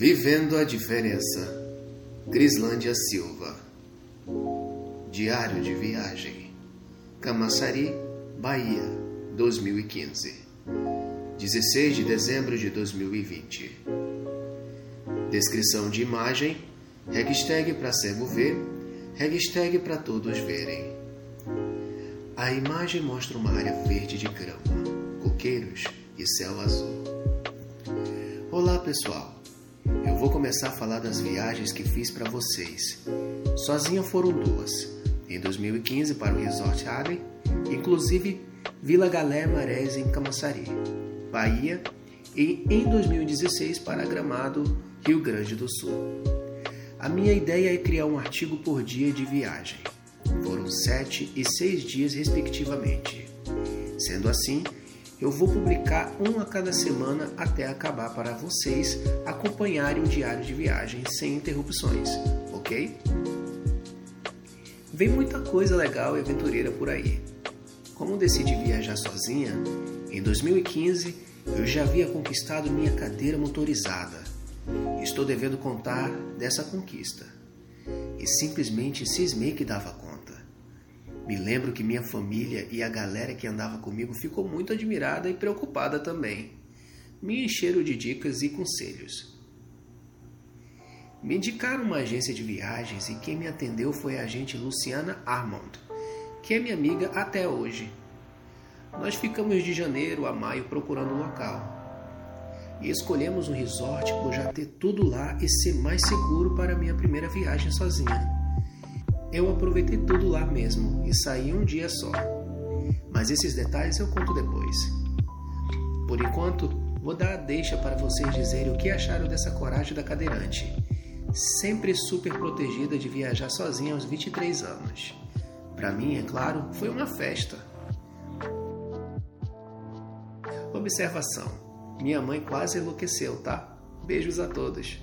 Vivendo a diferença. Crislândia Silva. Diário de viagem. Camaçari, Bahia, 2015. 16 de dezembro de 2020. Descrição de imagem. Hashtag para cego ver. Hashtag para todos verem. A imagem mostra uma área verde de grama, coqueiros e céu azul. Olá pessoal, vou começar a falar das viagens que fiz para vocês. Sozinha foram duas, em 2015 para o Resort Agri, inclusive Vila Galé Marés em Camaçari, Bahia, e em 2016 para Gramado, Rio Grande do Sul. A minha ideia é criar um artigo por dia de viagem. Foram sete e seis dias, respectivamente. Sendo assim, eu vou publicar um a cada semana até acabar para vocês acompanharem o diário de viagem sem interrupções, ok? Vem muita coisa legal e aventureira por aí. Como decidi viajar sozinha, em 2015 eu já havia conquistado minha cadeira motorizada. Estou devendo contar dessa conquista. E simplesmente cismei que dava conta. Me lembro que minha família e a galera que andava comigo ficou muito admirada e preocupada também. Me encheram de dicas e conselhos. Me indicaram uma agência de viagens e quem me atendeu foi a agente Luciana Armand, que é minha amiga até hoje. Nós ficamos de janeiro a maio procurando um local. E escolhemos um resort por já ter tudo lá e ser mais seguro para minha primeira viagem sozinha. Eu aproveitei tudo lá mesmo e saí um dia só. Mas esses detalhes eu conto depois. Por enquanto, vou dar a deixa para vocês dizerem o que acharam dessa coragem da cadeirante. Sempre super protegida de viajar sozinha aos 23 anos. Para mim, é claro, foi uma festa. Observação: minha mãe quase enlouqueceu, tá? Beijos a todos.